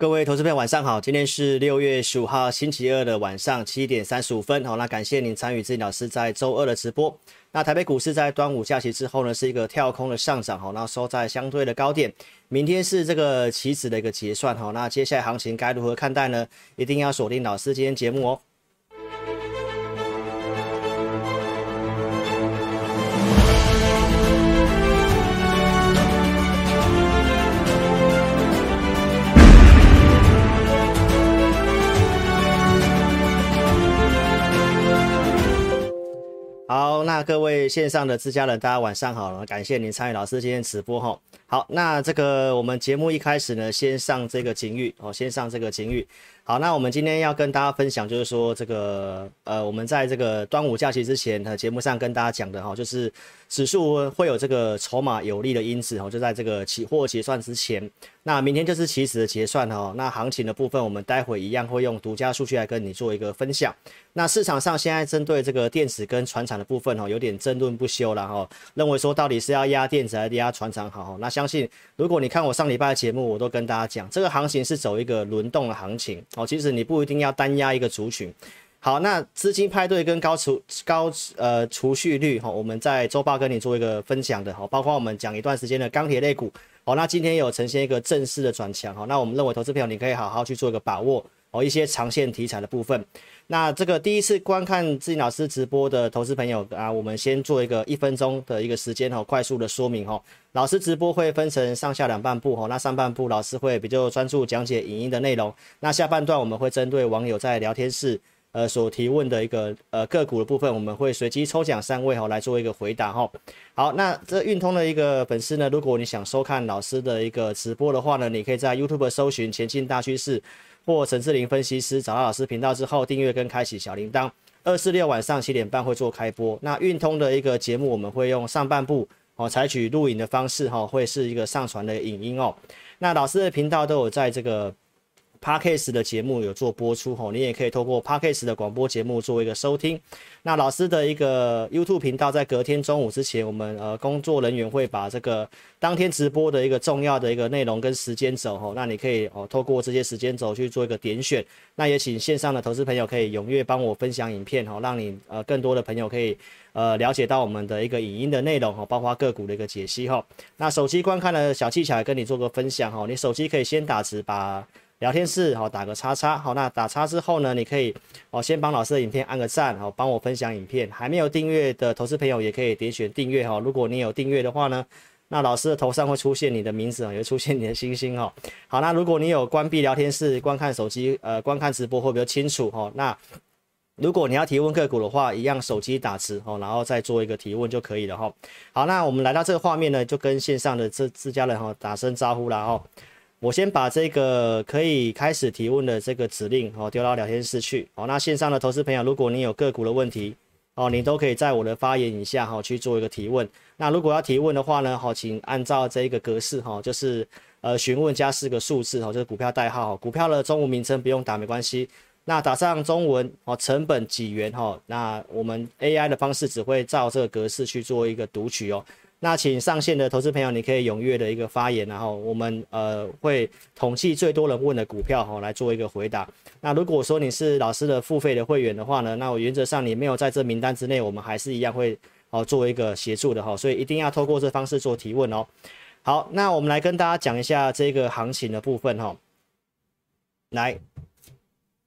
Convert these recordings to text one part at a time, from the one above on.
各位投资朋友，晚上好！今天是六月十五号星期二的晚上七点三十五分。好，那感谢您参与志老师在周二的直播。那台北股市在端午假期之后呢，是一个跳空的上涨。好，那收在相对的高点。明天是这个棋子的一个结算。好，那接下来行情该如何看待呢？一定要锁定老师今天节目哦。好，那各位线上的自家人，大家晚上好了，感谢您参与老师今天直播哈。好，那这个我们节目一开始呢，先上这个警语哦，先上这个警语。好，那我们今天要跟大家分享，就是说这个呃，我们在这个端午假期之前的节目上跟大家讲的哈，就是指数会有这个筹码有利的因子哈，就在这个期货结算之前。那明天就是期指的结算哈，那行情的部分我们待会一样会用独家数据来跟你做一个分享。那市场上现在针对这个电子跟船厂的部分哈，有点争论不休了哈，认为说到底是要压电子还是压船厂好？那相信如果你看我上礼拜的节目，我都跟大家讲，这个行情是走一个轮动的行情哦。其实你不一定要单压一个族群。好，那资金派对跟高储高呃储蓄率哈，我们在周报跟你做一个分享的哈，包括我们讲一段时间的钢铁类股。好，那今天有呈现一个正式的转强，哈，那我们认为投资朋友你可以好好去做一个把握哦，一些长线题材的部分。那这个第一次观看志颖老师直播的投资朋友啊，我们先做一个一分钟的一个时间哈，快速的说明哈。老师直播会分成上下两半部哈，那上半部老师会比较专注讲解影音的内容，那下半段我们会针对网友在聊天室。呃，所提问的一个呃个股的部分，我们会随机抽奖三位哈来做一个回答哈。好，那这运通的一个粉丝呢，如果你想收看老师的一个直播的话呢，你可以在 YouTube 搜寻前进大趋势或陈志霖分析师，找到老师频道之后订阅跟开启小铃铛。二四六晚上七点半会做开播。那运通的一个节目，我们会用上半部哦，采取录影的方式哈，会是一个上传的影音哦。那老师的频道都有在这个。Podcast 的节目有做播出吼，你也可以透过 Podcast 的广播节目做一个收听。那老师的一个 YouTube 频道在隔天中午之前，我们呃工作人员会把这个当天直播的一个重要的一个内容跟时间轴吼，那你可以哦透过这些时间轴去做一个点选。那也请线上的投资朋友可以踊跃帮我分享影片吼，让你呃更多的朋友可以呃了解到我们的一个影音的内容吼，包括个股的一个解析吼。那手机观看的小技巧也跟你做个分享吼，你手机可以先打字把。聊天室好，打个叉叉好，那打叉之后呢，你可以哦先帮老师的影片按个赞好，帮我分享影片。还没有订阅的投资朋友也可以点选订阅哈。如果你有订阅的话呢，那老师的头上会出现你的名字啊，也会出现你的星星哈。好，那如果你有关闭聊天室观看手机呃观看直播会比较清楚哈。那如果你要提问个股的话，一样手机打字哦，然后再做一个提问就可以了哈。好，那我们来到这个画面呢，就跟线上的这自家人哈打声招呼了哈。我先把这个可以开始提问的这个指令哦丢到聊天室去哦。那线上的投资朋友，如果你有个股的问题哦，你都可以在我的发言以下哈去做一个提问。那如果要提问的话呢，好，请按照这一个格式哈，就是呃询问加四个数字哈，就是股票代号，股票的中文名称不用打没关系。那打上中文哦，成本几元哈，那我们 AI 的方式只会照这个格式去做一个读取哦。那请上线的投资朋友，你可以踊跃的一个发言，然后我们呃会统计最多人问的股票哈来做一个回答。那如果说你是老师的付费的会员的话呢，那我原则上你没有在这名单之内，我们还是一样会哦作为一个协助的哈，所以一定要透过这方式做提问哦。好，那我们来跟大家讲一下这个行情的部分哈，来。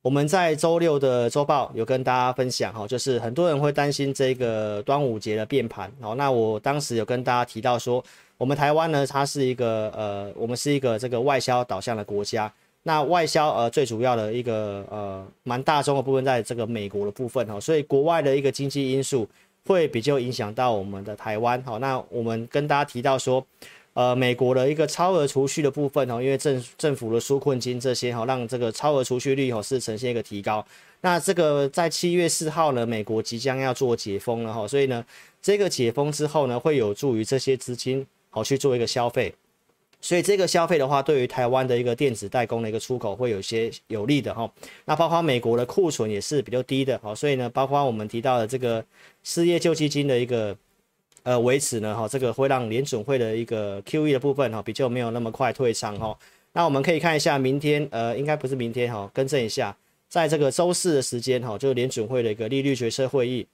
我们在周六的周报有跟大家分享哈，就是很多人会担心这个端午节的变盘哦。那我当时有跟大家提到说，我们台湾呢，它是一个呃，我们是一个这个外销导向的国家。那外销呃最主要的一个呃蛮大宗的部分在这个美国的部分哈，所以国外的一个经济因素会比较影响到我们的台湾。好，那我们跟大家提到说。呃，美国的一个超额储蓄的部分哦，因为政政府的纾困金这些哈，让这个超额储蓄率哦是呈现一个提高。那这个在七月四号呢，美国即将要做解封了哈，所以呢，这个解封之后呢，会有助于这些资金好去做一个消费。所以这个消费的话，对于台湾的一个电子代工的一个出口会有一些有利的哈。那包括美国的库存也是比较低的哈，所以呢，包括我们提到的这个失业救济金的一个。呃，维持呢，哈，这个会让联准会的一个 QE 的部分哈，比较没有那么快退场哈。那我们可以看一下明天，呃，应该不是明天哈，更正一下，在这个周四的时间哈，就是联准会的一个利率决策会议。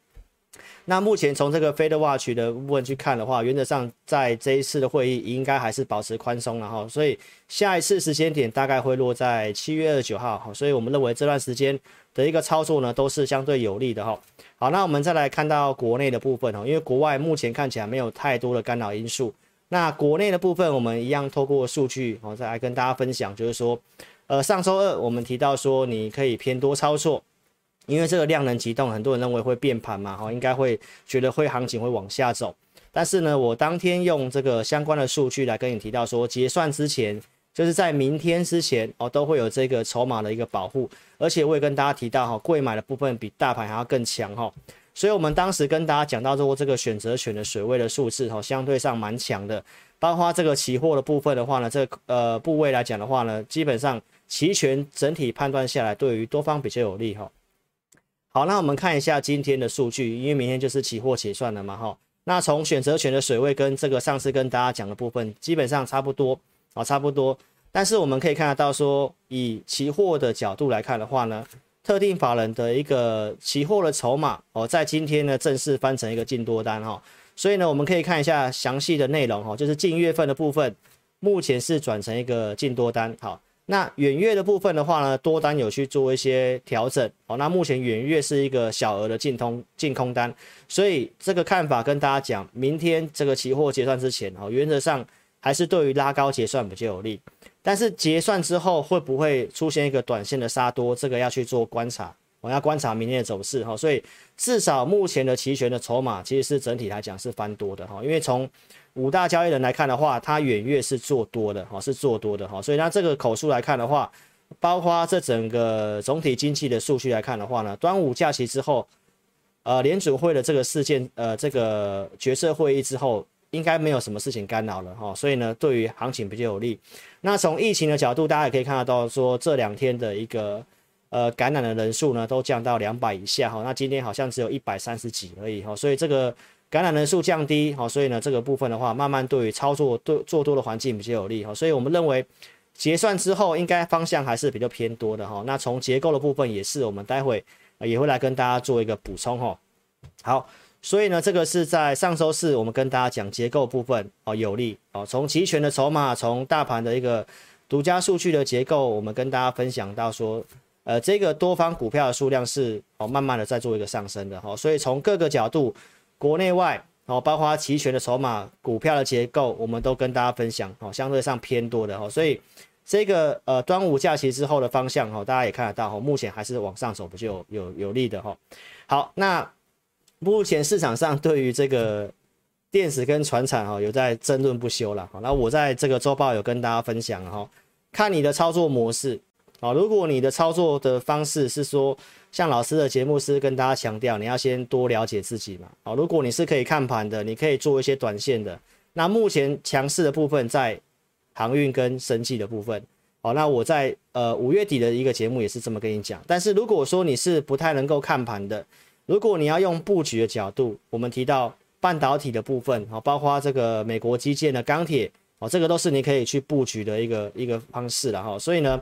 那目前从这个 Fed Watch 的部分去看的话，原则上在这一次的会议应该还是保持宽松了哈，所以下一次时间点大概会落在七月二十九号哈，所以我们认为这段时间的一个操作呢都是相对有利的哈。好，那我们再来看到国内的部分哈，因为国外目前看起来没有太多的干扰因素，那国内的部分我们一样透过数据哦再来跟大家分享，就是说，呃上周二我们提到说你可以偏多操作。因为这个量能急动，很多人认为会变盘嘛，哈，应该会觉得会行情会往下走。但是呢，我当天用这个相关的数据来跟你提到说，结算之前，就是在明天之前哦，都会有这个筹码的一个保护。而且我也跟大家提到哈，贵买的部分比大盘还要更强哈。所以我们当时跟大家讲到说，这个选择权的水位的数字哈，相对上蛮强的。包括这个期货的部分的话呢，这个呃部位来讲的话呢，基本上期权整体判断下来，对于多方比较有利哈。好，那我们看一下今天的数据，因为明天就是期货结算了嘛，哈。那从选择权的水位跟这个上次跟大家讲的部分，基本上差不多啊，差不多。但是我们可以看得到说，以期货的角度来看的话呢，特定法人的一个期货的筹码哦，在今天呢正式翻成一个净多单哈。所以呢，我们可以看一下详细的内容哈，就是近月份的部分，目前是转成一个净多单，好。那远月的部分的话呢，多单有去做一些调整哦。那目前远月是一个小额的净空净空单，所以这个看法跟大家讲，明天这个期货结算之前哦，原则上还是对于拉高结算比较有利。但是结算之后会不会出现一个短线的杀多，这个要去做观察，我要观察明天的走势哈。所以至少目前的期权的筹码其实是整体来讲是翻多的哈，因为从五大交易人来看的话，它远月是做多的哈，是做多的哈，所以它这个口数来看的话，包括这整个总体经济的数据来看的话呢，端午假期之后，呃，联储会的这个事件，呃，这个决策会议之后，应该没有什么事情干扰了哈，所以呢，对于行情比较有利。那从疫情的角度，大家也可以看得到，说这两天的一个呃感染的人数呢，都降到两百以下哈，那今天好像只有一百三十几而已哈，所以这个。感染人数降低，好，所以呢，这个部分的话，慢慢对于操作对做多的环境比较有利，哈，所以我们认为结算之后应该方向还是比较偏多的，哈。那从结构的部分也是，我们待会也会来跟大家做一个补充，哈。好，所以呢，这个是在上周四我们跟大家讲结构部分，哦，有利，哦，从期权的筹码，从大盘的一个独家数据的结构，我们跟大家分享到说，呃，这个多方股票的数量是哦，慢慢的在做一个上升的，哈。所以从各个角度。国内外哦，包括期权的筹码、股票的结构，我们都跟大家分享哦，相对上偏多的哦，所以这个呃端午假期之后的方向哦，大家也看得到哦，目前还是往上走，不就有有利的哈。好，那目前市场上对于这个电子跟船产哈，有在争论不休了。那我在这个周报有跟大家分享哈，看你的操作模式啊，如果你的操作的方式是说。像老师的节目是跟大家强调，你要先多了解自己嘛。好，如果你是可以看盘的，你可以做一些短线的。那目前强势的部分在航运跟生计的部分。好，那我在呃五月底的一个节目也是这么跟你讲。但是如果说你是不太能够看盘的，如果你要用布局的角度，我们提到半导体的部分，好，包括这个美国基建的钢铁，哦，这个都是你可以去布局的一个一个方式了哈。所以呢。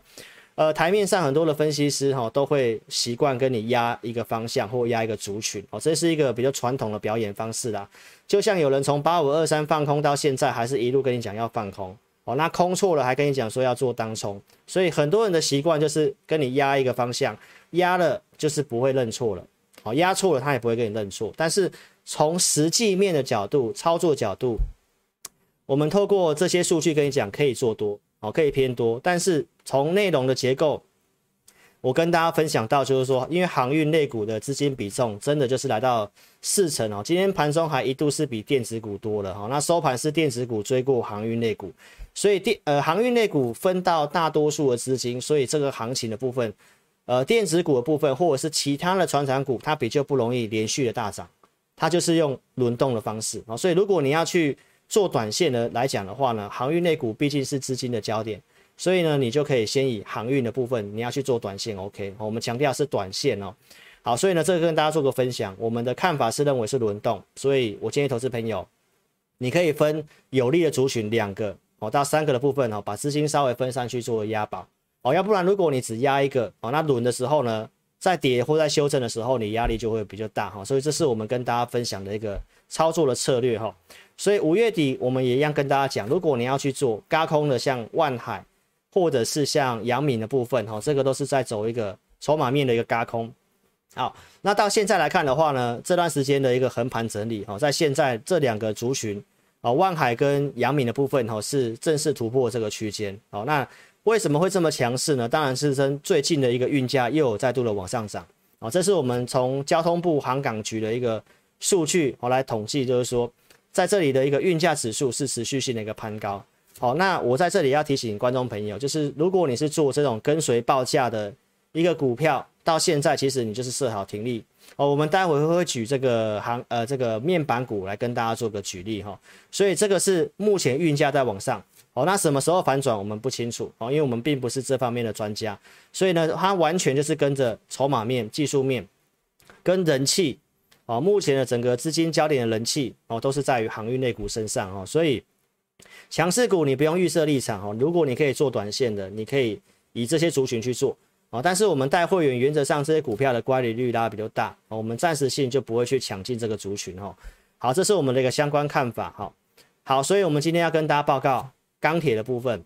呃，台面上很多的分析师哈、哦、都会习惯跟你压一个方向或压一个族群哦，这是一个比较传统的表演方式啦。就像有人从八五二三放空到现在，还是一路跟你讲要放空哦，那空错了还跟你讲说要做当冲，所以很多人的习惯就是跟你压一个方向，压了就是不会认错了，哦，压错了他也不会跟你认错。但是从实际面的角度、操作角度，我们透过这些数据跟你讲可以做多。可以偏多，但是从内容的结构，我跟大家分享到，就是说，因为航运类股的资金比重真的就是来到四成哦。今天盘中还一度是比电子股多了哈，那收盘是电子股追过航运类股，所以电呃航运类股分到大多数的资金，所以这个行情的部分，呃电子股的部分或者是其他的传产股，它比较不容易连续的大涨，它就是用轮动的方式啊，所以如果你要去。做短线的来讲的话呢，航运类股毕竟是资金的焦点，所以呢，你就可以先以航运的部分，你要去做短线，OK？我们强调是短线哦。好，所以呢，这个跟大家做个分享，我们的看法是认为是轮动，所以我建议投资朋友，你可以分有利的族群两个哦到三个的部分哦，把资金稍微分散去做押宝哦，要不然如果你只押一个哦，那轮的时候呢，在跌或在修正的时候，你压力就会比较大哈，所以这是我们跟大家分享的一个操作的策略哈。所以五月底我们也一样跟大家讲，如果你要去做轧空的，像万海或者是像阳明的部分哈，这个都是在走一个筹码面的一个轧空。好，那到现在来看的话呢，这段时间的一个横盘整理哈，在现在这两个族群啊，万海跟阳明的部分哈，是正式突破这个区间。好，那为什么会这么强势呢？当然是跟最近的一个运价又有再度的往上涨啊，这是我们从交通部航港局的一个数据我来统计，就是说在这里的一个运价指数是持续性的一个攀高。好，那我在这里要提醒观众朋友，就是如果你是做这种跟随报价的一个股票，到现在其实你就是设好停利哦。我们待会会举这个行呃这个面板股来跟大家做个举例哈。所以这个是目前运价在往上。哦，那什么时候反转我们不清楚哦，因为我们并不是这方面的专家，所以呢，它完全就是跟着筹码面、技术面跟人气哦，目前的整个资金焦点的人气哦，都是在于航运类股身上哦，所以强势股你不用预设立场哦，如果你可以做短线的，你可以以这些族群去做哦，但是我们带会员原则上这些股票的乖离率拉比较大哦，我们暂时性就不会去抢进这个族群哦。好，这是我们的一个相关看法哈。好，所以我们今天要跟大家报告。钢铁的部分，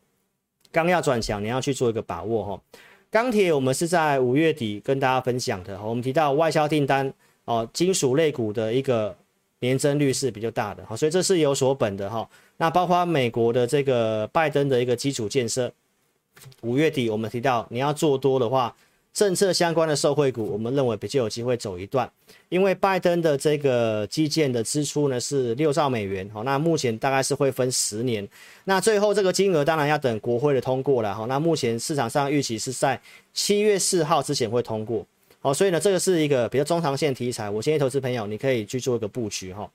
钢要转强，你要去做一个把握哈。钢铁我们是在五月底跟大家分享的，我们提到外销订单哦，金属类股的一个年增率是比较大的哈，所以这是有所本的哈。那包括美国的这个拜登的一个基础建设，五月底我们提到你要做多的话。政策相关的受惠股，我们认为比较有机会走一段，因为拜登的这个基建的支出呢是六兆美元，好，那目前大概是会分十年，那最后这个金额当然要等国会的通过了，好，那目前市场上预期是在七月四号之前会通过，好，所以呢这个是一个比较中长线题材，我建议投资朋友你可以去做一个布局哈。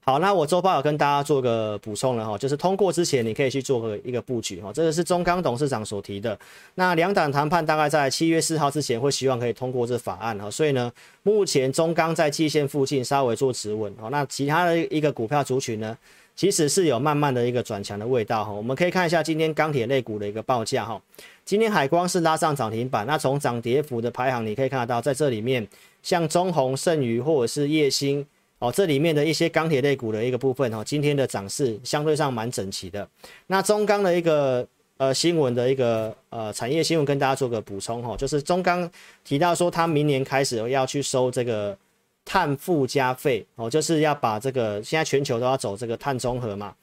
好，那我周报有跟大家做个补充了哈，就是通过之前你可以去做个一个布局哈，这个是中钢董事长所提的。那两党谈判大概在七月四号之前会希望可以通过这法案哈，所以呢，目前中钢在季线附近稍微做止稳哈，那其他的一个股票族群呢，其实是有慢慢的一个转强的味道哈。我们可以看一下今天钢铁类股的一个报价哈，今天海光是拉上涨停板，那从涨跌幅的排行你可以看得到，在这里面像中红、盛余或者是叶兴。哦，这里面的一些钢铁类股的一个部分哈，今天的涨势相对上蛮整齐的。那中钢的一个呃新闻的一个呃产业新闻，跟大家做个补充哈，就是中钢提到说，他明年开始要去收这个碳附加费哦，就是要把这个现在全球都要走这个碳中和嘛。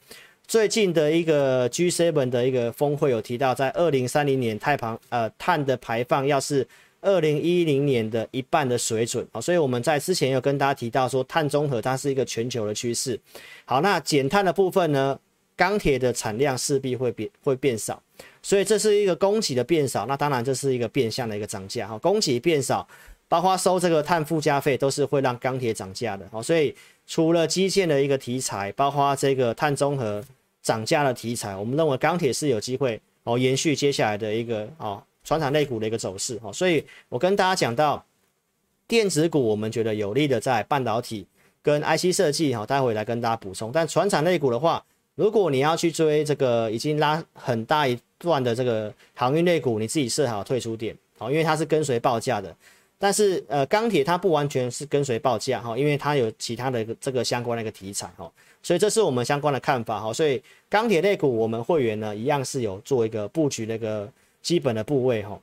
最近的一个 G7 的一个峰会有提到，在二零三零年碳排呃碳的排放要是。二零一零年的一半的水准啊，所以我们在之前有跟大家提到说，碳中和它是一个全球的趋势。好，那减碳的部分呢，钢铁的产量势必会变会变少，所以这是一个供给的变少，那当然这是一个变相的一个涨价哈。供给变少，包括收这个碳附加费，都是会让钢铁涨价的。好，所以除了基建的一个题材，包括这个碳中和涨价的题材，我们认为钢铁是有机会哦延续接下来的一个哦。船厂类股的一个走势哈，所以我跟大家讲到电子股，我们觉得有利的在半导体跟 IC 设计哈，待会来跟大家补充。但船厂类股的话，如果你要去追这个已经拉很大一段的这个航运类股，你自己设好退出点好，因为它是跟随报价的。但是呃，钢铁它不完全是跟随报价哈，因为它有其他的这个相关的一个题材哈，所以这是我们相关的看法哈。所以钢铁类股我们会员呢一样是有做一个布局那个。基本的部位哈，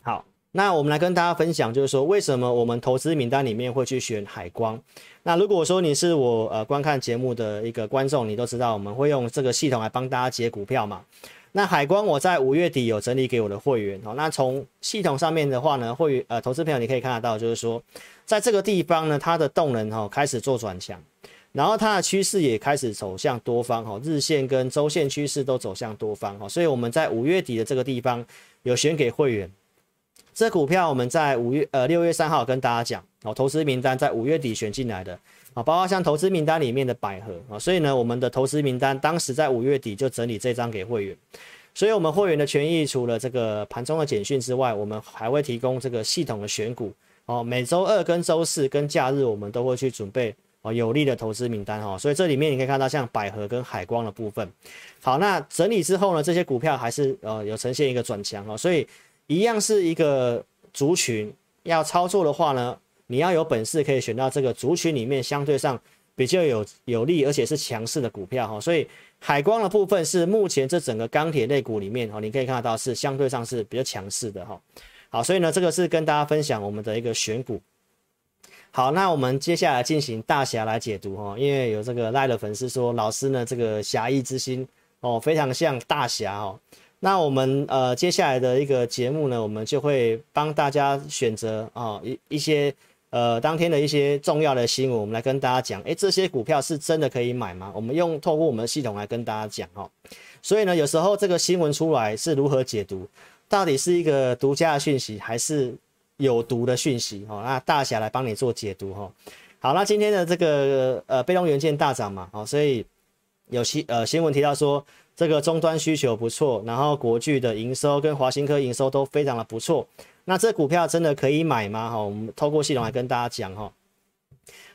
好，那我们来跟大家分享，就是说为什么我们投资名单里面会去选海光。那如果说你是我呃观看节目的一个观众，你都知道我们会用这个系统来帮大家解股票嘛。那海光我在五月底有整理给我的会员哦。那从系统上面的话呢，会呃投资朋友你可以看得到，就是说在这个地方呢，它的动能哈开始做转强。然后它的趋势也开始走向多方哈，日线跟周线趋势都走向多方哈，所以我们在五月底的这个地方有选给会员，这股票我们在五月呃六月三号跟大家讲哦，投资名单在五月底选进来的啊，包括像投资名单里面的百合啊，所以呢我们的投资名单当时在五月底就整理这张给会员，所以我们会员的权益除了这个盘中的简讯之外，我们还会提供这个系统的选股哦，每周二跟周四跟假日我们都会去准备。哦有利的投资名单哈。所以这里面你可以看到像百合跟海光的部分。好，那整理之后呢，这些股票还是呃有呈现一个转强哦，所以一样是一个族群要操作的话呢，你要有本事可以选到这个族群里面相对上比较有有利而且是强势的股票哈。所以海光的部分是目前这整个钢铁类股里面哈，你可以看得到是相对上是比较强势的哈。好，所以呢这个是跟大家分享我们的一个选股。好，那我们接下来进行大侠来解读哈，因为有这个赖的粉丝说老师呢这个侠义之心。哦，非常像大侠哦。那我们呃接下来的一个节目呢，我们就会帮大家选择啊一一些呃当天的一些重要的新闻，我们来跟大家讲，诶，这些股票是真的可以买吗？我们用透过我们的系统来跟大家讲哦。所以呢，有时候这个新闻出来是如何解读，到底是一个独家的讯息，还是有毒的讯息？哦，那大侠来帮你做解读哈。好，那今天的这个呃被动元件大涨嘛，哦，所以。有新呃新闻提到说，这个终端需求不错，然后国巨的营收跟华新科营收都非常的不错。那这股票真的可以买吗？哈，我们透过系统来跟大家讲哈。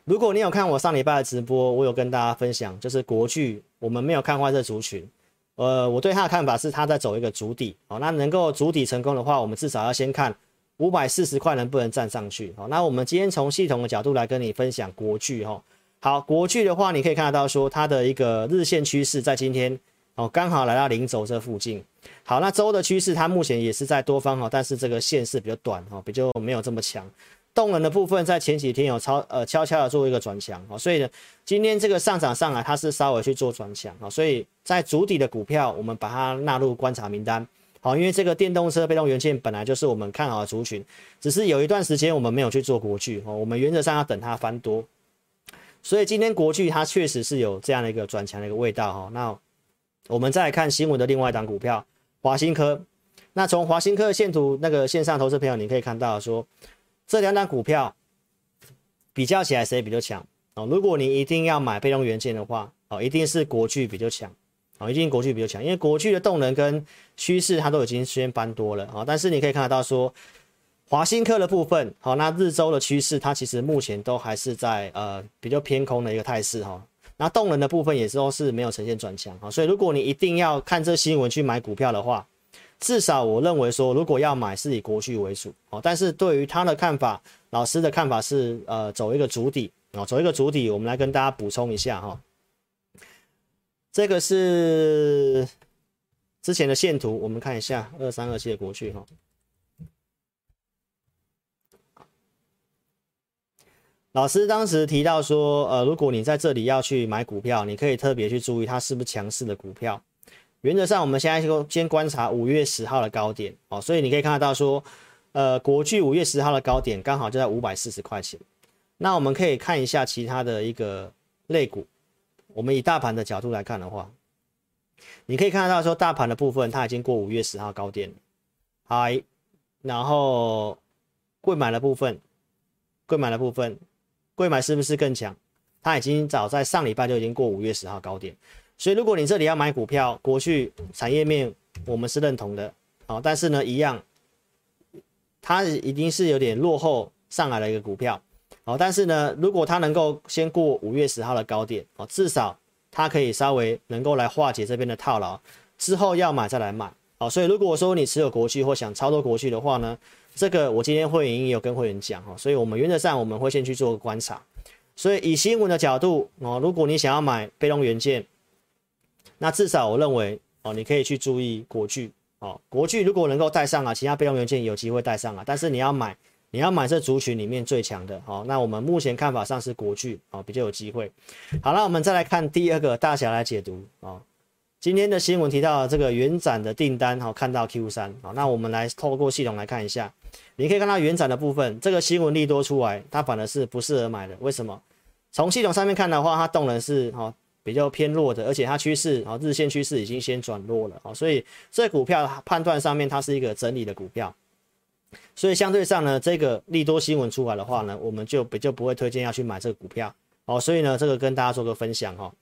如果你有看我上礼拜的直播，我有跟大家分享，就是国巨，我们没有看坏这族群。呃，我对他的看法是，他在走一个筑底哦。那能够筑底成功的话，我们至少要先看五百四十块能不能站上去。好，那我们今天从系统的角度来跟你分享国巨哈。好，国巨的话，你可以看得到说它的一个日线趋势在今天哦，刚好来到零轴这附近。好，那周的趋势它目前也是在多方哈，但是这个线是比较短哈，比较没有这么强。动能的部分在前几天有超呃悄悄的做一个转强哦，所以呢，今天这个上涨上来它是稍微去做转强啊，所以在主底的股票我们把它纳入观察名单。好，因为这个电动车被动元件本来就是我们看好的族群，只是有一段时间我们没有去做国巨哦，我们原则上要等它翻多。所以今天国巨它确实是有这样的一个转强的一个味道哈。那我们再来看新闻的另外一档股票华新科。那从华新科的线图那个线上投资朋友，你可以看到说这两档股票比较起来谁比较强哦？如果你一定要买被动元件的话哦，一定是国巨比较强哦，一定国巨比较强，因为国巨的动能跟趋势它都已经先翻多了啊。但是你可以看得到说。华新科的部分，好，那日周的趋势，它其实目前都还是在呃比较偏空的一个态势哈。那动能的部分也是都是没有呈现转强哈，所以如果你一定要看这新闻去买股票的话，至少我认为说，如果要买是以国巨为主哦。但是对于他的看法，老师的看法是呃走一个主底哦，走一个主底，我们来跟大家补充一下哈。这个是之前的线图，我们看一下二三二七的国巨哈。老师当时提到说，呃，如果你在这里要去买股票，你可以特别去注意它是不是强势的股票。原则上，我们现在就先观察五月十号的高点哦，所以你可以看得到说，呃，国巨五月十号的高点刚好就在五百四十块钱。那我们可以看一下其他的一个类股，我们以大盘的角度来看的话，你可以看得到说，大盘的部分它已经过五月十号高点了，嗨，然后贵买的部分，贵买的部分。贵买是不是更强？它已经早在上礼拜就已经过五月十号高点，所以如果你这里要买股票，过去产业面我们是认同的，哦，但是呢，一样，它已经是有点落后上来的一个股票，哦，但是呢，如果它能够先过五月十号的高点，哦，至少它可以稍微能够来化解这边的套牢，之后要买再来买，哦，所以如果说你持有国去或想操作国去的话呢，这个我今天会员也有跟会员讲哈，所以我们原则上我们会先去做个观察，所以以新闻的角度哦，如果你想要买被动元件，那至少我认为哦，你可以去注意国巨哦，国巨如果能够带上啊，其他被动元件有机会带上啊，但是你要买你要买这族群里面最强的哦，那我们目前看法上是国巨哦比较有机会。好了，那我们再来看第二个大侠来解读哦。今天的新闻提到这个元展的订单，好，看到 Q 三，好，那我们来透过系统来看一下，你可以看到原展的部分，这个新闻利多出来，它反而是不适合买的，为什么？从系统上面看的话，它动能是哈比较偏弱的，而且它趋势啊日线趋势已经先转弱了啊，所以这股票判断上面它是一个整理的股票，所以相对上呢，这个利多新闻出来的话呢，我们就比较不会推荐要去买这个股票，哦，所以呢，这个跟大家做个分享哈，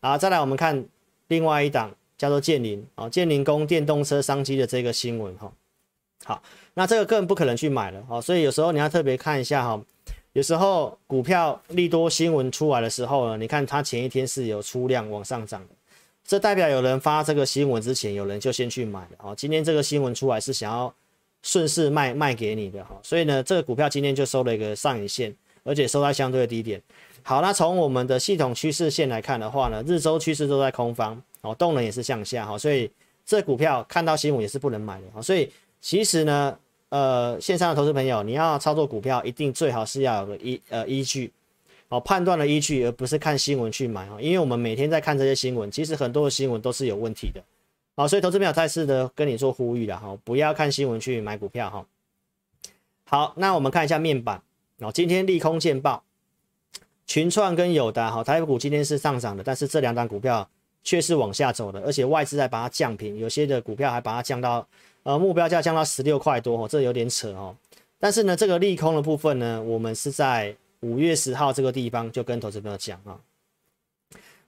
好，再来我们看。另外一档叫做建林啊，建林供电动车商机的这个新闻哈，好，那这个更不可能去买了哦，所以有时候你要特别看一下哈，有时候股票利多新闻出来的时候呢，你看它前一天是有出量往上涨的，这代表有人发这个新闻之前，有人就先去买了。好，今天这个新闻出来是想要顺势卖卖给你的哈，所以呢，这个股票今天就收了一个上影线，而且收在相对的低点。好，那从我们的系统趋势线来看的话呢，日周趋势都在空方，哦，动能也是向下哈，所以这股票看到新闻也是不能买的。所以其实呢。呃，线上的投资朋友，你要操作股票，一定最好是要有个依呃依据，哦，判断的依据，而不是看新闻去买哈。因为我们每天在看这些新闻，其实很多的新闻都是有问题的，好，所以投资朋友再次的跟你做呼吁了哈，不要看新闻去买股票哈。好，那我们看一下面板，哦，今天利空见报，群创跟友达哈，台股今天是上涨的，但是这两档股票却是往下走的，而且外资在把它降平，有些的股票还把它降到。呃，目标价降到十六块多哦，这有点扯哦。但是呢，这个利空的部分呢，我们是在五月十号这个地方就跟投资朋友讲啊。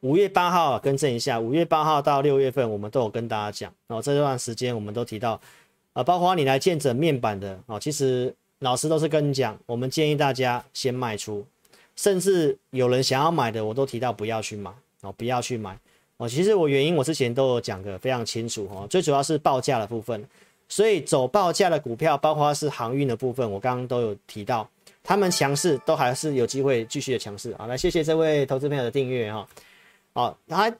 五月八号更正一下，五月八号到六月份我们都有跟大家讲然哦。这段时间我们都提到，呃，包括你来见证面板的哦，其实老师都是跟你讲，我们建议大家先卖出，甚至有人想要买的，我都提到不要去买哦，不要去买哦。其实我原因我之前都有讲的非常清楚哦，最主要是报价的部分。所以走报价的股票，包括是航运的部分，我刚刚都有提到，他们强势都还是有机会继续的强势。好，来谢谢这位投资朋友的订阅哈。好，它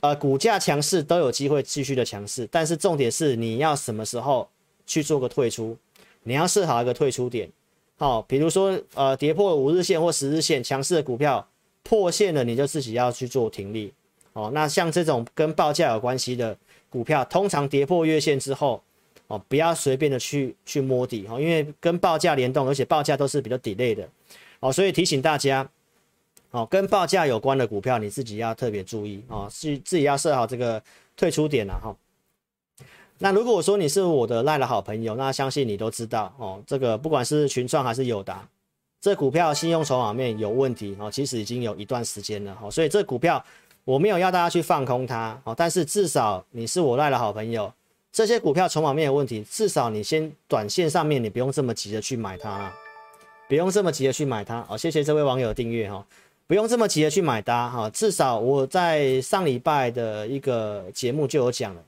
呃股价强势都有机会继续的强势，但是重点是你要什么时候去做个退出，你要设好一个退出点。好，比如说呃跌破五日线或十日线，强势的股票破线了，你就自己要去做停利。哦，那像这种跟报价有关系的股票，通常跌破月线之后。哦，不要随便的去去摸底哦，因为跟报价联动，而且报价都是比较 delay 的哦，所以提醒大家哦，跟报价有关的股票，你自己要特别注意哦，自自己要设好这个退出点了哈。那如果说你是我的赖的好朋友，那相信你都知道哦，这个不管是群创还是友达，这股票信用筹码面有问题哦，其实已经有一段时间了哦，所以这股票我没有要大家去放空它哦，但是至少你是我赖的好朋友。这些股票筹码面有问题，至少你先短线上面你不用这么急着去买它，不用这么急着去买它。好，谢谢这位网友订阅哈，不用这么急着去买它哈。至少我在上礼拜的一个节目就有讲了，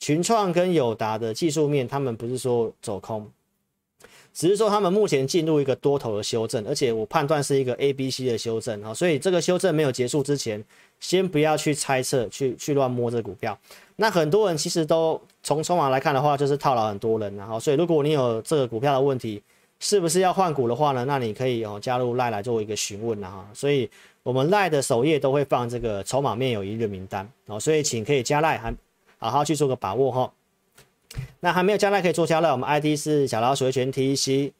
群创跟友达的技术面，他们不是说走空，只是说他们目前进入一个多头的修正，而且我判断是一个 A、B、C 的修正啊，所以这个修正没有结束之前，先不要去猜测，去去乱摸这股票。那很多人其实都从筹码来看的话，就是套牢很多人，然后所以如果你有这个股票的问题，是不是要换股的话呢？那你可以哦加入赖来做一个询问了哈。所以我们赖的首页都会放这个筹码面有一日名单哦，所以请可以加赖，还好好去做个把握哈。那还没有加赖可以做加赖，我们 ID 是小老鼠的全 TC。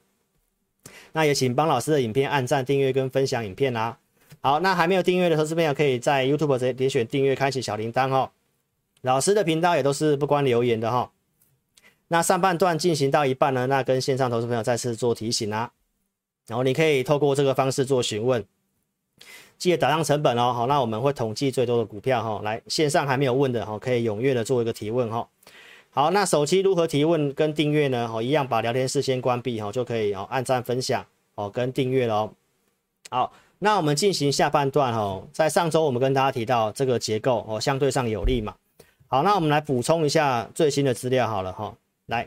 那也请帮老师的影片按赞、订阅跟分享影片啦。好，那还没有订阅的投资朋友可以在 YouTube 直接点选订阅，开启小铃铛哦。老师的频道也都是不关留言的哈。那上半段进行到一半呢，那跟线上投资朋友再次做提醒啊。然后你可以透过这个方式做询问，记得打上成本哦。好，那我们会统计最多的股票哈。来，线上还没有问的哈，可以踊跃的做一个提问哈。好，那手机如何提问跟订阅呢？哦，一样把聊天室先关闭哈，就可以哦按赞分享哦跟订阅喽。好，那我们进行下半段哦，在上周我们跟大家提到这个结构哦相对上有利嘛。好，那我们来补充一下最新的资料好了哈，来，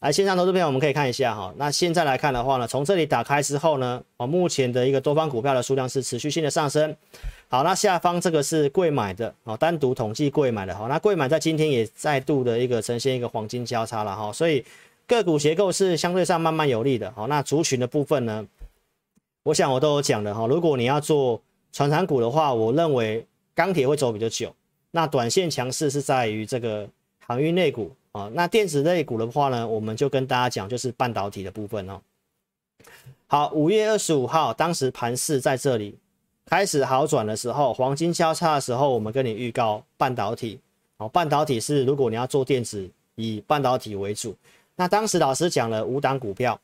来线上投资朋友，我们可以看一下哈。那现在来看的话呢，从这里打开之后呢，哦，目前的一个多方股票的数量是持续性的上升。好，那下方这个是贵买的，哦，单独统计贵买的，哈，那贵买在今天也再度的一个呈现一个黄金交叉了哈，所以个股结构是相对上慢慢有利的。好，那族群的部分呢，我想我都有讲的哈，如果你要做传产股的话，我认为钢铁会走比较久。那短线强势是在于这个航运类股啊，那电子类股的话呢，我们就跟大家讲，就是半导体的部分哦。好，五月二十五号，当时盘势在这里开始好转的时候，黄金交叉的时候，我们跟你预告半导体哦，半导体是如果你要做电子，以半导体为主。那当时老师讲了五档股票，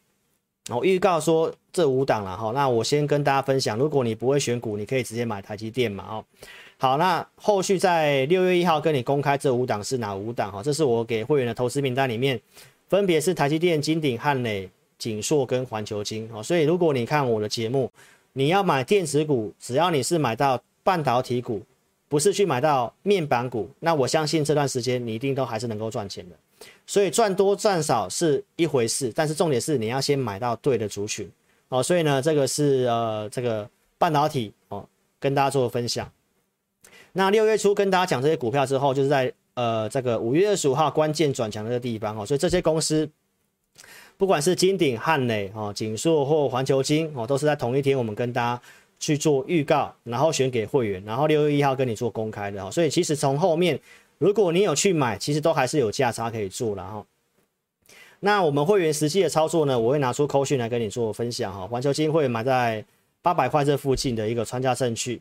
我预告说这五档了哈。那我先跟大家分享，如果你不会选股，你可以直接买台积电嘛哦。好，那后续在六月一号跟你公开这五档是哪五档哈？这是我给会员的投资名单里面，分别是台积电、金鼎、汉磊、景硕跟环球晶哦，所以如果你看我的节目，你要买电子股，只要你是买到半导体股，不是去买到面板股，那我相信这段时间你一定都还是能够赚钱的。所以赚多赚少是一回事，但是重点是你要先买到对的族群哦。所以呢，这个是呃这个半导体哦，跟大家做分享。那六月初跟大家讲这些股票之后，就是在呃这个五月二十五号关键转强的地方哦，所以这些公司。不管是金鼎、汉磊、哦景硕或环球金哦，都是在同一天，我们跟大家去做预告，然后选给会员，然后六月一号跟你做公开的哦。所以其实从后面，如果你有去买，其实都还是有价差可以做了哈。那我们会员实际的操作呢，我会拿出扣讯来跟你做分享哈。环球金会买在八百块这附近的一个穿价证据，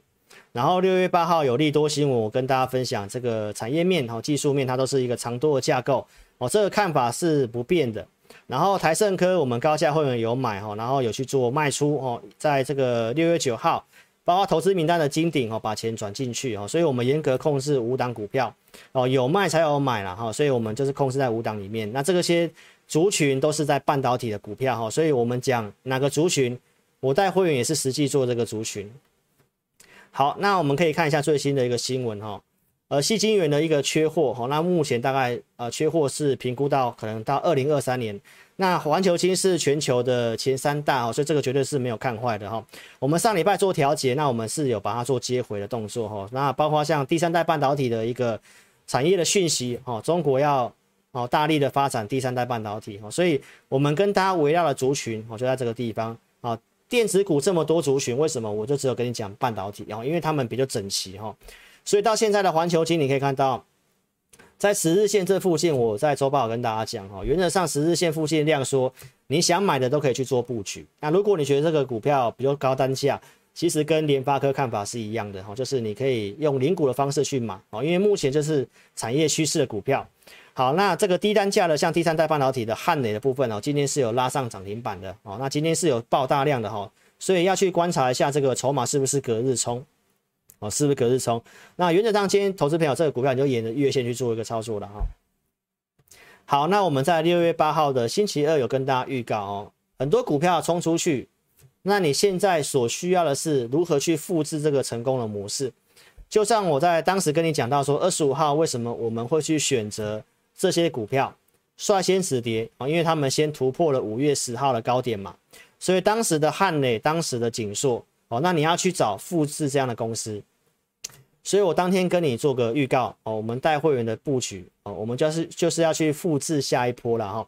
然后六月八号有利多新闻，我跟大家分享这个产业面哈、技术面，它都是一个长多的架构哦，这个看法是不变的。然后台盛科我们高价会员有买哈，然后有去做卖出哦，在这个六月九号，包括投资名单的金鼎哦，把钱转进去哦，所以我们严格控制五档股票哦，有卖才有买了哈，所以我们就是控制在五档里面。那这个些族群都是在半导体的股票哈，所以我们讲哪个族群，我带会员也是实际做这个族群。好，那我们可以看一下最新的一个新闻哈。呃，矽晶圆的一个缺货，哈，那目前大概呃缺货是评估到可能到二零二三年。那环球晶是全球的前三大哦，所以这个绝对是没有看坏的哈。我们上礼拜做调节，那我们是有把它做接回的动作哈。那包括像第三代半导体的一个产业的讯息哦，中国要哦大力的发展第三代半导体哦，所以我们跟大家围绕的族群哦就在这个地方。电子股这么多族群，为什么我就只有跟你讲半导体然哦？因为他们比较整齐哈。所以到现在的环球晶，你可以看到，在十日线这附近，我在周报跟大家讲哈，原则上十日线附近量缩，你想买的都可以去做布局。那如果你觉得这个股票比较高单价，其实跟联发科看法是一样的哈，就是你可以用零股的方式去买哦，因为目前就是产业趋势的股票。好，那这个低单价的，像第三代半导体的汉磊的部分哦，今天是有拉上涨停板的哦，那今天是有爆大量的哈，所以要去观察一下这个筹码是不是隔日冲。哦，是不是隔日冲？那原则上，今天投资朋友这个股票你就沿着月线去做一个操作了哈。好，那我们在六月八号的星期二有跟大家预告哦，很多股票冲出去，那你现在所需要的是如何去复制这个成功的模式？就像我在当时跟你讲到说，二十五号为什么我们会去选择这些股票率先止跌啊？因为他们先突破了五月十号的高点嘛，所以当时的汉磊，当时的景硕哦，那你要去找复制这样的公司。所以我当天跟你做个预告哦，我们带会员的布局哦，我们就是就是要去复制下一波了哈。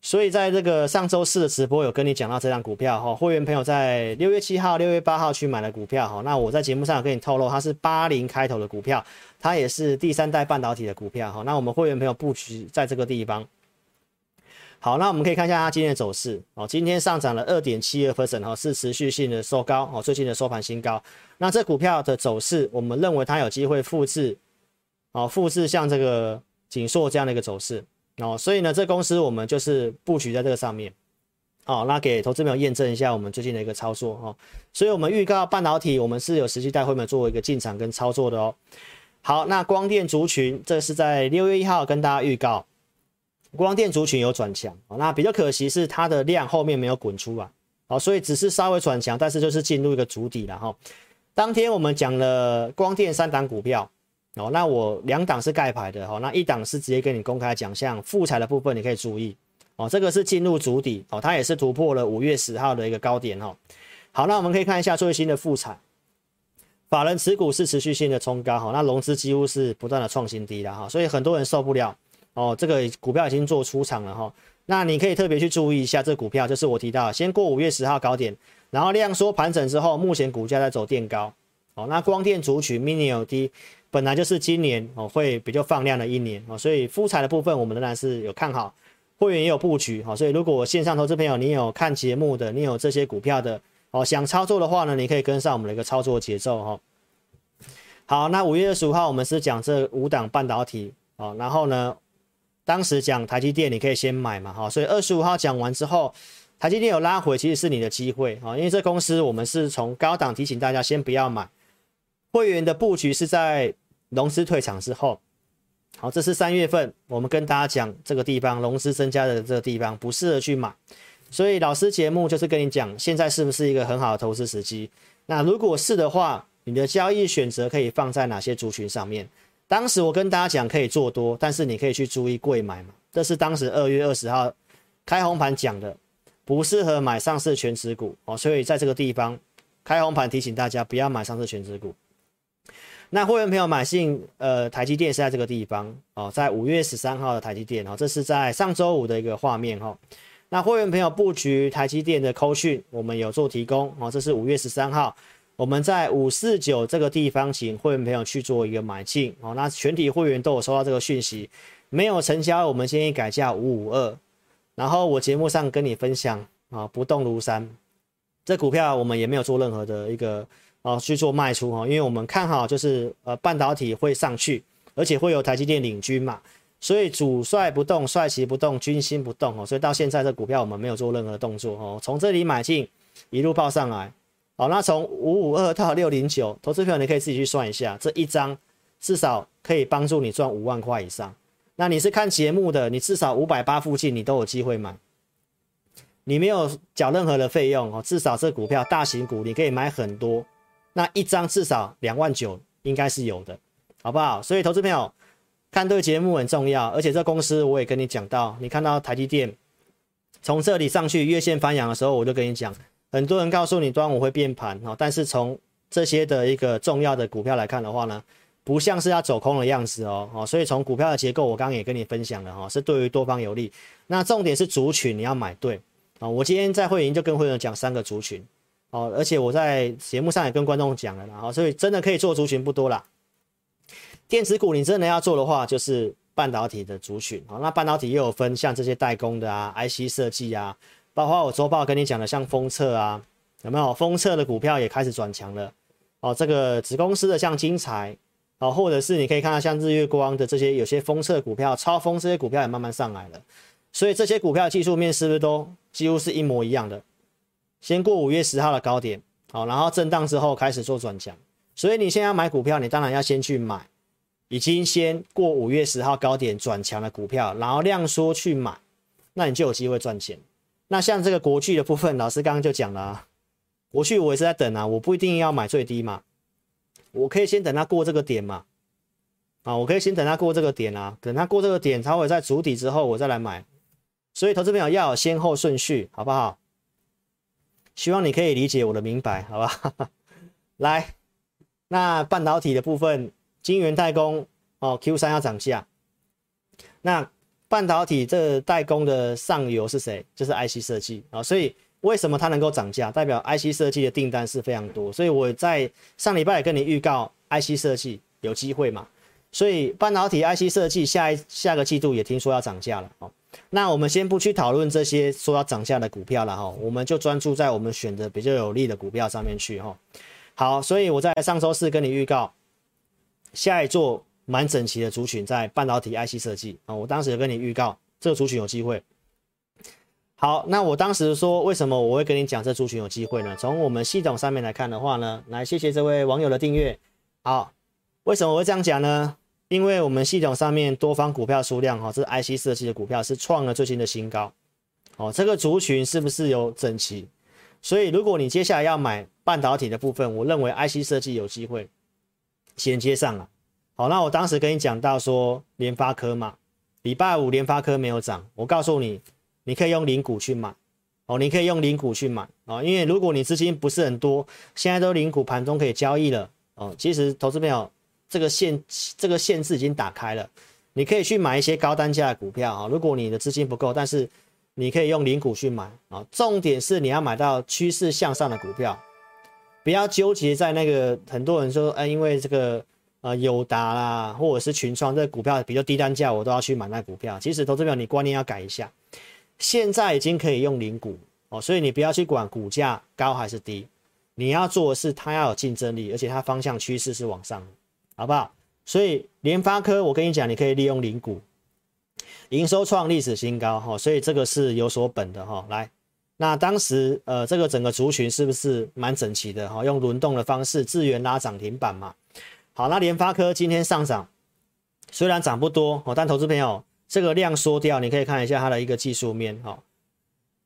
所以在这个上周四的直播有跟你讲到这张股票哈，会员朋友在六月七号、六月八号去买的股票哈，那我在节目上有跟你透露，它是八零开头的股票，它也是第三代半导体的股票哈。那我们会员朋友布局在这个地方。好，那我们可以看一下它今天的走势哦。今天上涨了二点七二 percent 哦，是持续性的收高哦，最近的收盘新高。那这股票的走势，我们认为它有机会复制哦，复制像这个景硕这样的一个走势哦。所以呢，这公司我们就是布局在这个上面哦。那给投资朋友验证一下我们最近的一个操作哦。所以我们预告半导体，我们是有实际带会员作为一个进场跟操作的哦。好，那光电族群，这是在六月一号跟大家预告。光电族群有转强，那比较可惜是它的量后面没有滚出来，哦，所以只是稍微转强，但是就是进入一个主底了哈。当天我们讲了光电三档股票，哦，那我两档是盖牌的哈，那一档是直接跟你公开讲，像富采的部分你可以注意，哦，这个是进入主底，哦，它也是突破了五月十号的一个高点哈。好，那我们可以看一下最新的复产，法人持股是持续性的冲高哈，那融资几乎是不断的创新低了哈，所以很多人受不了。哦，这个股票已经做出场了哈，那你可以特别去注意一下这股票，就是我提到先过五月十号高点，然后量缩盘整之后，目前股价在走垫高。哦，那光电主曲 Mini LED 本来就是今年哦会比较放量的一年哦，所以富采的部分我们仍然是有看好，会员也有布局哈，所以如果线上投资朋友你有看节目的，你有这些股票的哦，想操作的话呢，你可以跟上我们的一个操作节奏哈。好，那五月二十五号我们是讲这五档半导体哦，然后呢，当时讲台积电，你可以先买嘛，哈，所以二十五号讲完之后，台积电有拉回，其实是你的机会啊，因为这公司我们是从高档提醒大家先不要买，会员的布局是在融资退场之后，好，这是三月份我们跟大家讲这个地方融资增加的这个地方不适合去买，所以老师节目就是跟你讲，现在是不是一个很好的投资时机？那如果是的话，你的交易选择可以放在哪些族群上面？当时我跟大家讲可以做多，但是你可以去注意贵买嘛。这是当时二月二十号开红盘讲的，不适合买上市全值股哦。所以在这个地方开红盘提醒大家不要买上市全值股。那会员朋友买进呃台积电是在这个地方哦，在五月十三号的台积电哦，这是在上周五的一个画面哈、哦。那会员朋友布局台积电的扣讯，我们有做提供哦，这是五月十三号。我们在五四九这个地方，请会员朋友去做一个买进哦。那全体会员都有收到这个讯息，没有成交，我们建议改价五五二。然后我节目上跟你分享啊，不动如山，这股票我们也没有做任何的一个啊去做卖出哈，因为我们看好就是呃半导体会上去，而且会有台积电领军嘛，所以主帅不动，帅旗不动，军心不动哦，所以到现在这股票我们没有做任何动作哦，从这里买进一路报上来。好，那从五五二到六零九，投资朋友你可以自己去算一下，这一张至少可以帮助你赚五万块以上。那你是看节目的，你至少五百八附近你都有机会买。你没有缴任何的费用哦，至少这股票大型股你可以买很多，那一张至少两万九应该是有的，好不好？所以投资朋友看对节目很重要，而且这公司我也跟你讲到，你看到台积电从这里上去月线翻扬的时候，我就跟你讲。很多人告诉你端午会变盘哦，但是从这些的一个重要的股票来看的话呢，不像是要走空的样子哦哦，所以从股票的结构，我刚刚也跟你分享了哈，是对于多方有利。那重点是族群你要买对啊，我今天在会员就跟会员讲三个族群哦，而且我在节目上也跟观众讲了啦，所以真的可以做族群不多啦。电子股你真的要做的话，就是半导体的族群啊，那半导体又有分像这些代工的啊，IC 设计啊。包括我周报跟你讲的，像封测啊，有没有封测的股票也开始转强了？哦，这个子公司的像精材，哦，或者是你可以看到像日月光的这些有些封测股票，超封这些股票也慢慢上来了。所以这些股票技术面是不是都几乎是一模一样的？先过五月十号的高点，好，然后震荡之后开始做转强。所以你现在要买股票，你当然要先去买已经先过五月十号高点转强的股票，然后量缩去买，那你就有机会赚钱。那像这个国巨的部分，老师刚刚就讲了啊，国巨我也是在等啊，我不一定要买最低嘛，我可以先等它过这个点嘛，啊，我可以先等它过这个点啊，等它过这个点，它会在主底之后我再来买，所以投资朋友要有先后顺序，好不好？希望你可以理解我的明白，好吧？来，那半导体的部分，晶圆代工哦，Q3 要涨价，那。半导体这代工的上游是谁？就是 IC 设计啊，所以为什么它能够涨价？代表 IC 设计的订单是非常多，所以我在上礼拜也跟你预告 IC 设计有机会嘛，所以半导体 IC 设计下一下个季度也听说要涨价了哦。那我们先不去讨论这些说要涨价的股票了哈，我们就专注在我们选择比较有利的股票上面去哈。好，所以我在上周四跟你预告下一座。蛮整齐的族群在半导体 IC 设计啊，我当时有跟你预告这个族群有机会。好，那我当时说为什么我会跟你讲这族群有机会呢？从我们系统上面来看的话呢，来谢谢这位网友的订阅。好，为什么我会这样讲呢？因为我们系统上面多方股票数量哈，这 IC 设计的股票是创了最新的新高。哦，这个族群是不是有整齐？所以如果你接下来要买半导体的部分，我认为 IC 设计有机会衔接上了。好，那我当时跟你讲到说联发科嘛，礼拜五联发科没有涨，我告诉你，你可以用零股去买，哦，你可以用零股去买，哦，因为如果你资金不是很多，现在都零股盘中可以交易了，哦，其实投资朋友这个限这个限制已经打开了，你可以去买一些高单价的股票啊，如果你的资金不够，但是你可以用零股去买啊，重点是你要买到趋势向上的股票，不要纠结在那个很多人说，哎，因为这个。啊，友达啦，或者是群创，这个股票比较低单价，我都要去买那股票。其实投资表你观念要改一下，现在已经可以用零股哦，所以你不要去管股价高还是低，你要做的是它要有竞争力，而且它方向趋势是往上，好不好？所以联发科，我跟你讲，你可以利用零股，营收创历史新高哈，所以这个是有所本的哈。来，那当时呃，这个整个族群是不是蛮整齐的哈？用轮动的方式，智原拉涨停板嘛。好，那联发科今天上涨，虽然涨不多哦，但投资朋友这个量缩掉，你可以看一下它的一个技术面哈。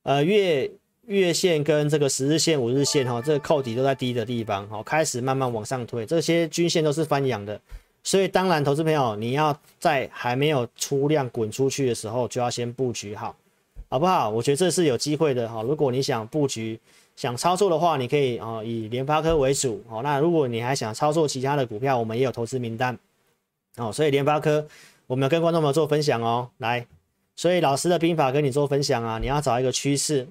呃月月线跟这个十日线、五日线哈，这个扣底都在低的地方，好，开始慢慢往上推，这些均线都是翻阳的，所以当然，投资朋友你要在还没有出量滚出去的时候，就要先布局好，好不好？我觉得这是有机会的哈，如果你想布局。想操作的话，你可以啊、哦、以联发科为主哦。那如果你还想操作其他的股票，我们也有投资名单哦。所以联发科我们跟观众朋友做分享哦。来，所以老师的兵法跟你做分享啊，你要找一个趋势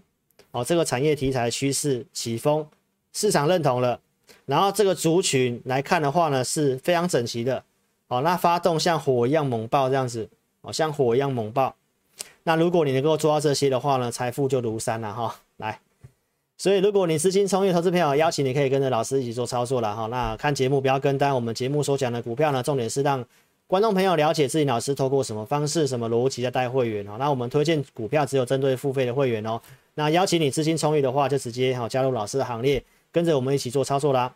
哦，这个产业题材趋势起风，市场认同了，然后这个族群来看的话呢是非常整齐的哦。那发动像火一样猛爆这样子哦，像火一样猛爆。那如果你能够做到这些的话呢，财富就如山了哈、来。所以，如果你资金充裕，投资朋友邀请你可以跟着老师一起做操作了哈。那看节目不要跟单，我们节目所讲的股票呢，重点是让观众朋友了解自己老师透过什么方式、什么逻辑在带会员哦。那我们推荐股票只有针对付费的会员哦。那邀请你资金充裕的话，就直接哈加入老师的行列，跟着我们一起做操作啦。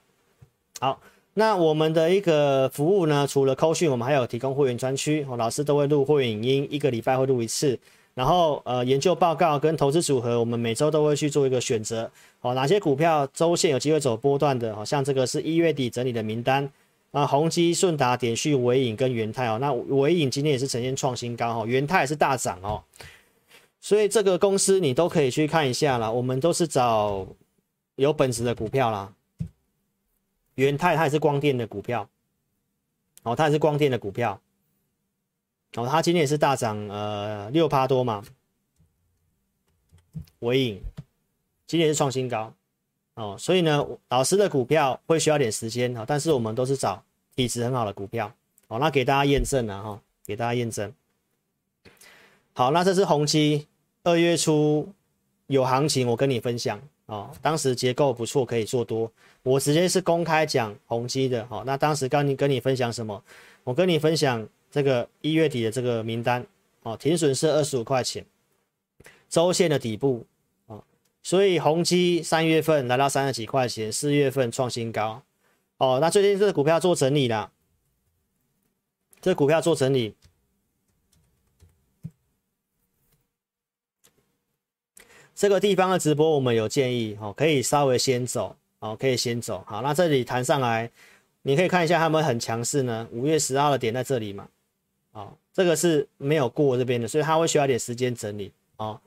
好，那我们的一个服务呢，除了扣讯，我们还有提供会员专区。老师都会录会员影音，一个礼拜会录一次。然后呃，研究报告跟投资组合，我们每周都会去做一个选择。哦，哪些股票周线有机会走波段的？好、哦、像这个是一月底整理的名单啊，宏基、顺达、点序、纬颖跟元泰哦。那纬颖今天也是呈现创新高哦，元泰也是大涨哦。所以这个公司你都可以去看一下啦。我们都是找有本质的股票啦。元泰它也是光电的股票，哦，它也是光电的股票。哦，它今天也是大涨，呃，六趴多嘛。尾影今天也是创新高，哦，所以呢，老师的股票会需要点时间哈，但是我们都是找体质很好的股票，哦，那给大家验证了哈，给大家验证。好，那这是宏基，二月初有行情，我跟你分享哦，当时结构不错，可以做多，我直接是公开讲宏基的，好，那当时刚你跟你分享什么？我跟你分享。这个一月底的这个名单哦，停损是二十五块钱，周线的底部啊，所以宏基三月份来到三十几块钱，四月份创新高哦。那最近这个股票做整理了，这股票做整理，这个地方的直播我们有建议哦，可以稍微先走哦，可以先走。好，那这里弹上来，你可以看一下他们很强势呢，五月十号的点在这里嘛。哦，这个是没有过这边的，所以它会需要点时间整理哦。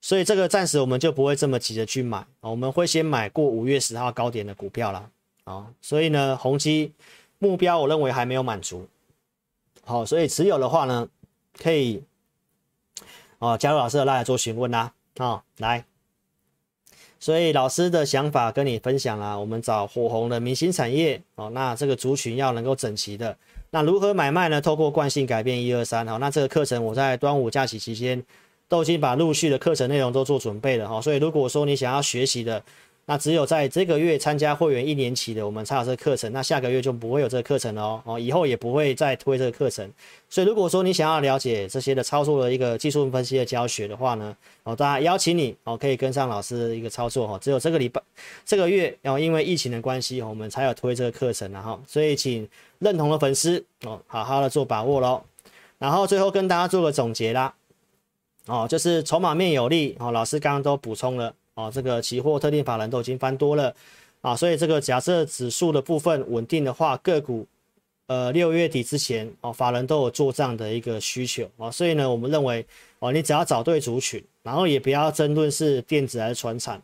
所以这个暂时我们就不会这么急着去买，哦，我们会先买过五月十号高点的股票啦。哦，所以呢，宏基目标我认为还没有满足。好，所以持有的话呢，可以哦加入老师的拉来做询问啦。哦，来，所以老师的想法跟你分享啦，我们找火红的明星产业哦，那这个族群要能够整齐的。那如何买卖呢？透过惯性改变一二三，哈，那这个课程我在端午假期期间都已经把陆续的课程内容都做准备了哈，所以如果说你想要学习的，那只有在这个月参加会员一年期的，我们才有这个课程。那下个月就不会有这个课程了哦，哦，以后也不会再推这个课程。所以如果说你想要了解这些的操作的一个技术分析的教学的话呢，哦，大家邀请你哦，可以跟上老师的一个操作哈。只有这个礼拜这个月，然后因为疫情的关系，我们才有推这个课程然后，所以请认同的粉丝哦，好好的做把握喽。然后最后跟大家做个总结啦，哦，就是筹码面有利哦，老师刚刚都补充了。哦，这个期货特定法人都已经翻多了啊，所以这个假设指数的部分稳定的话，个股呃六月底之前哦，法人都有做账的一个需求啊，所以呢，我们认为哦，你只要找对族群，然后也不要争论是电子还是船产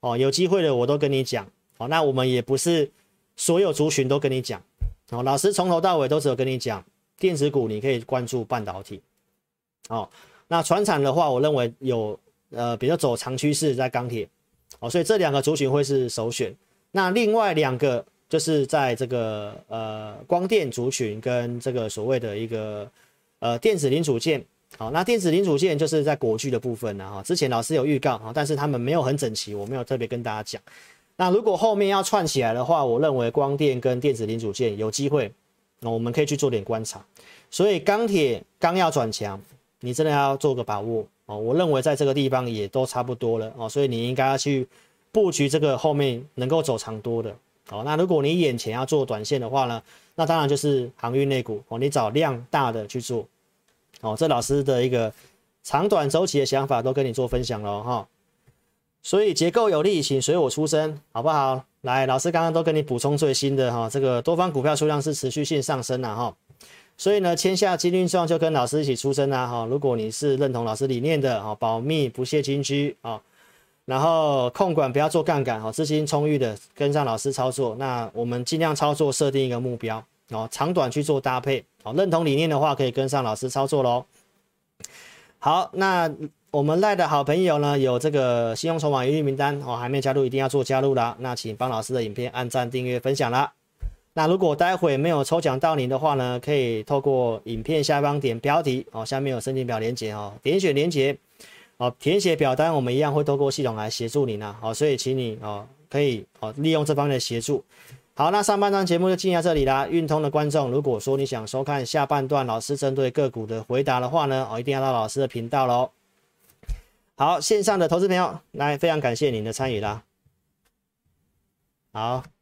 哦，有机会的我都跟你讲哦，那我们也不是所有族群都跟你讲哦，老师从头到尾都只有跟你讲电子股，你可以关注半导体哦，那船产的话，我认为有。呃，比较走长趋势在钢铁，哦，所以这两个族群会是首选。那另外两个就是在这个呃光电族群跟这个所谓的一个呃电子零组件，好，那电子零组件就是在国巨的部分呢，哈，之前老师有预告啊，但是他们没有很整齐，我没有特别跟大家讲。那如果后面要串起来的话，我认为光电跟电子零组件有机会，那我们可以去做点观察。所以钢铁刚要转强，你真的要做个把握。哦，我认为在这个地方也都差不多了哦，所以你应该要去布局这个后面能够走长多的。哦，那如果你眼前要做短线的话呢，那当然就是航运类股哦，你找量大的去做。哦，这老师的一个长短周期的想法都跟你做分享了哈。所以结构有利，请随我出声，好不好？来，老师刚刚都跟你补充最新的哈，这个多方股票数量是持续性上升了哈。所以呢，签下金运创就跟老师一起出声啦哈。如果你是认同老师理念的哈，保密不泄金居啊，然后控管不要做杠杆哈，资金充裕的跟上老师操作，那我们尽量操作设定一个目标哦，长短去做搭配哦。认同理念的话，可以跟上老师操作喽。好，那我们赖的好朋友呢，有这个信用筹码一律名单哦，还没加入一定要做加入啦。那请帮老师的影片按赞、订阅、分享啦。那如果待会没有抽奖到您的话呢，可以透过影片下方点标题哦，下面有申请表连接哦，点选连接哦，填写表单，我们一样会透过系统来协助您啊，好，所以请你哦可以哦利用这方面的协助。好，那上半段节目就进行到这里啦。运通的观众，如果说你想收看下半段老师针对个股的回答的话呢，哦一定要到老师的频道喽。好，线上的投资朋友，来非常感谢您的参与啦。好。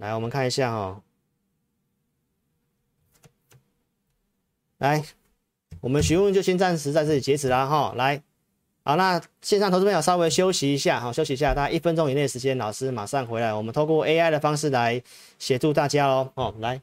来，我们看一下哈、哦。来，我们询问就先暂时在这里截止啦哈。来，好，那线上投资朋友稍微休息一下，好，休息一下，大家一分钟以内的时间，老师马上回来。我们透过 AI 的方式来协助大家哦。哦，来。